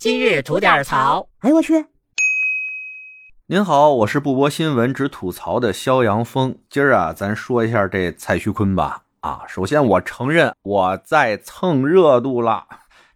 今日吐点槽。哎呦我去！您好，我是不播新闻只吐槽的肖阳峰。今儿啊，咱说一下这蔡徐坤吧。啊，首先我承认我在蹭热度了，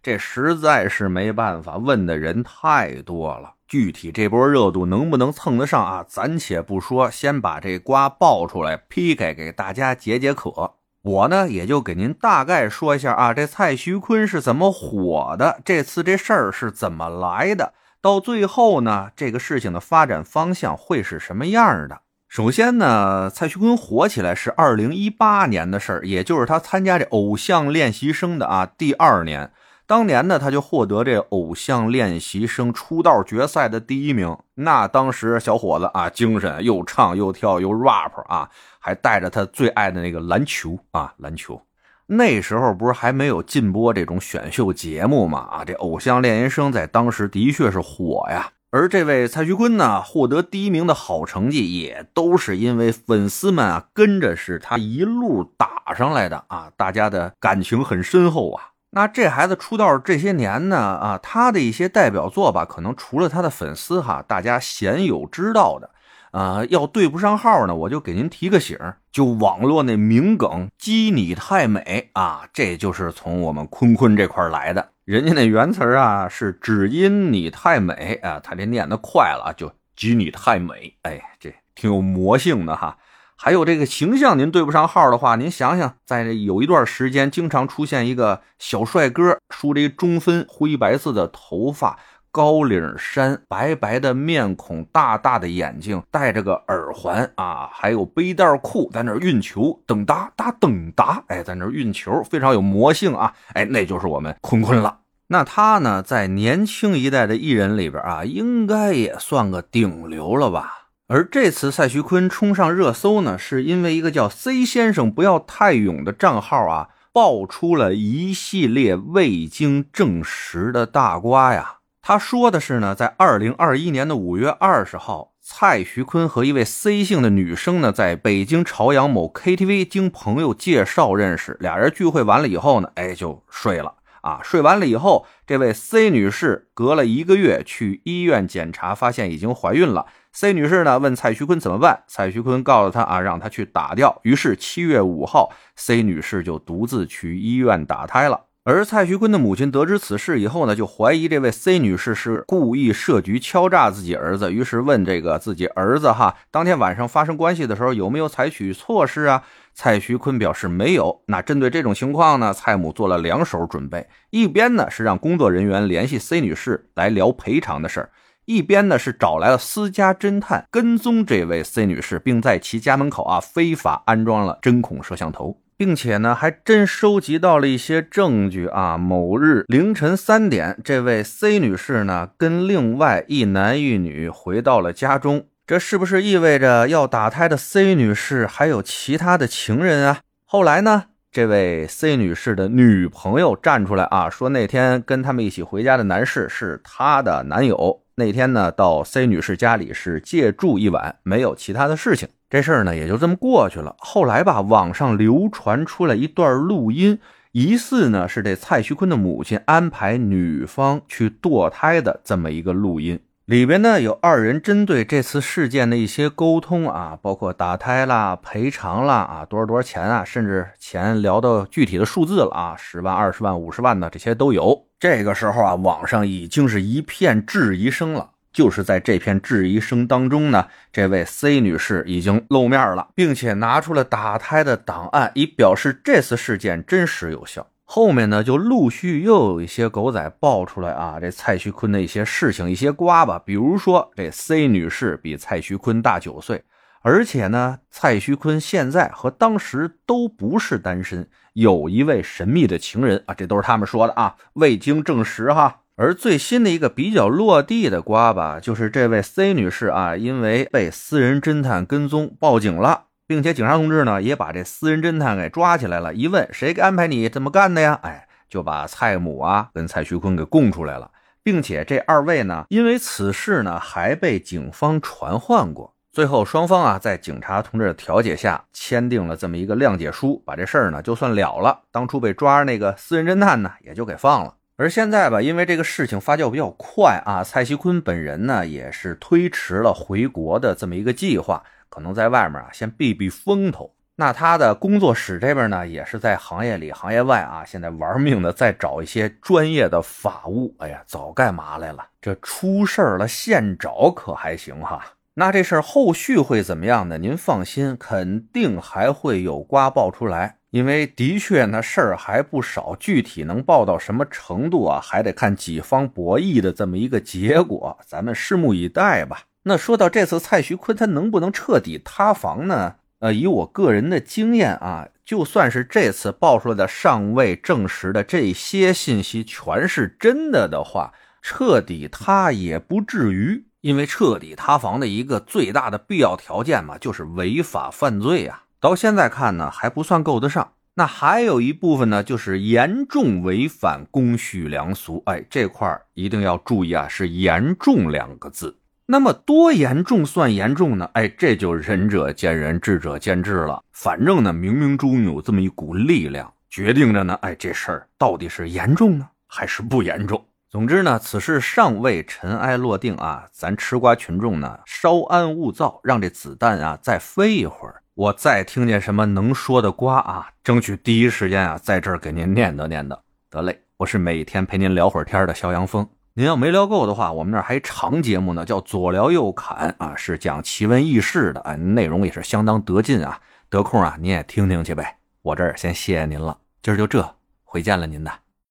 这实在是没办法，问的人太多了。具体这波热度能不能蹭得上啊？暂且不说，先把这瓜爆出来劈开，给大家解解渴。我呢，也就给您大概说一下啊，这蔡徐坤是怎么火的，这次这事儿是怎么来的，到最后呢，这个事情的发展方向会是什么样的？首先呢，蔡徐坤火起来是二零一八年的事儿，也就是他参加这偶像练习生的啊第二年。当年呢，他就获得这偶像练习生出道决赛的第一名。那当时小伙子啊，精神又唱又跳又 rap 啊，还带着他最爱的那个篮球啊，篮球。那时候不是还没有禁播这种选秀节目嘛？啊，这偶像练习生在当时的确是火呀。而这位蔡徐坤呢，获得第一名的好成绩，也都是因为粉丝们啊跟着是他一路打上来的啊，大家的感情很深厚啊。那这孩子出道这些年呢，啊，他的一些代表作吧，可能除了他的粉丝哈，大家鲜有知道的，啊，要对不上号呢，我就给您提个醒就网络那名梗“鸡你太美”啊，这就是从我们坤坤这块来的。人家那原词啊是“只因你太美”啊，他这念的快了，就“鸡你太美”，哎，这挺有魔性的哈。还有这个形象，您对不上号的话，您想想，在这有一段时间，经常出现一个小帅哥，梳着一中分灰白色的头发，高领衫，白白的面孔，大大的眼睛，戴着个耳环啊，还有背带裤，在那运球，等哒哒等哒，哎，在那运球，非常有魔性啊，哎，那就是我们坤坤了。那他呢，在年轻一代的艺人里边啊，应该也算个顶流了吧？而这次蔡徐坤冲上热搜呢，是因为一个叫 C 先生不要太勇的账号啊，爆出了一系列未经证实的大瓜呀。他说的是呢，在二零二一年的五月二十号，蔡徐坤和一位 C 姓的女生呢，在北京朝阳某 KTV 经朋友介绍认识，俩人聚会完了以后呢，哎，就睡了啊。睡完了以后，这位 C 女士隔了一个月去医院检查，发现已经怀孕了。C 女士呢问蔡徐坤怎么办？蔡徐坤告诉她啊，让她去打掉。于是七月五号，C 女士就独自去医院打胎了。而蔡徐坤的母亲得知此事以后呢，就怀疑这位 C 女士是故意设局敲诈自己儿子，于是问这个自己儿子哈，当天晚上发生关系的时候有没有采取措施啊？蔡徐坤表示没有。那针对这种情况呢，蔡母做了两手准备，一边呢是让工作人员联系 C 女士来聊赔偿的事儿。一边呢是找来了私家侦探跟踪这位 C 女士，并在其家门口啊非法安装了针孔摄像头，并且呢还真收集到了一些证据啊。某日凌晨三点，这位 C 女士呢跟另外一男一女回到了家中，这是不是意味着要打胎的 C 女士还有其他的情人啊？后来呢，这位 C 女士的女朋友站出来啊说，那天跟他们一起回家的男士是她的男友。那天呢，到 C 女士家里是借住一晚，没有其他的事情，这事儿呢也就这么过去了。后来吧，网上流传出来一段录音，疑似呢是这蔡徐坤的母亲安排女方去堕胎的这么一个录音。里边呢有二人针对这次事件的一些沟通啊，包括打胎啦、赔偿啦啊，多少多少钱啊，甚至钱聊到具体的数字了啊，十万、二十万、五十万的这些都有。这个时候啊，网上已经是一片质疑声了。就是在这片质疑声当中呢，这位 C 女士已经露面了，并且拿出了打胎的档案，以表示这次事件真实有效。后面呢，就陆续又有一些狗仔爆出来啊，这蔡徐坤的一些事情、一些瓜吧。比如说，这 C 女士比蔡徐坤大九岁，而且呢，蔡徐坤现在和当时都不是单身，有一位神秘的情人啊，这都是他们说的啊，未经证实哈。而最新的一个比较落地的瓜吧，就是这位 C 女士啊，因为被私人侦探跟踪，报警了。并且警察同志呢也把这私人侦探给抓起来了。一问谁安排你这么干的呀？哎，就把蔡母啊跟蔡徐坤给供出来了，并且这二位呢，因为此事呢还被警方传唤过。最后双方啊在警察同志的调解下签订了这么一个谅解书，把这事儿呢就算了了。当初被抓那个私人侦探呢也就给放了。而现在吧，因为这个事情发酵比较快啊，蔡徐坤本人呢也是推迟了回国的这么一个计划，可能在外面啊先避避风头。那他的工作室这边呢，也是在行业里行业外啊，现在玩命的在找一些专业的法务。哎呀，早干嘛来了？这出事了，现找可还行哈？那这事儿后续会怎么样呢？您放心，肯定还会有瓜爆出来。因为的确呢，事儿还不少，具体能报到什么程度啊，还得看几方博弈的这么一个结果，咱们拭目以待吧。那说到这次蔡徐坤他能不能彻底塌房呢？呃，以我个人的经验啊，就算是这次爆出来的尚未证实的这些信息全是真的的话，彻底塌也不至于，因为彻底塌房的一个最大的必要条件嘛，就是违法犯罪啊。到现在看呢，还不算够得上。那还有一部分呢，就是严重违反公序良俗。哎，这块一定要注意啊，是“严重”两个字。那么多严重算严重呢？哎，这就仁者见仁，智者见智了。反正呢，冥冥中有这么一股力量，决定着呢。哎，这事儿到底是严重呢，还是不严重？总之呢，此事尚未尘埃落定啊。咱吃瓜群众呢，稍安勿躁，让这子弹啊再飞一会儿。我再听见什么能说的瓜啊，争取第一时间啊，在这儿给您念叨念叨。得嘞，我是每天陪您聊会儿天的肖阳峰。您要没聊够的话，我们那儿还长节目呢，叫左聊右侃啊，是讲奇闻异事的啊，内容也是相当得劲啊。得空啊，您也听听去呗。我这儿先谢谢您了，今儿就这，回见了您的。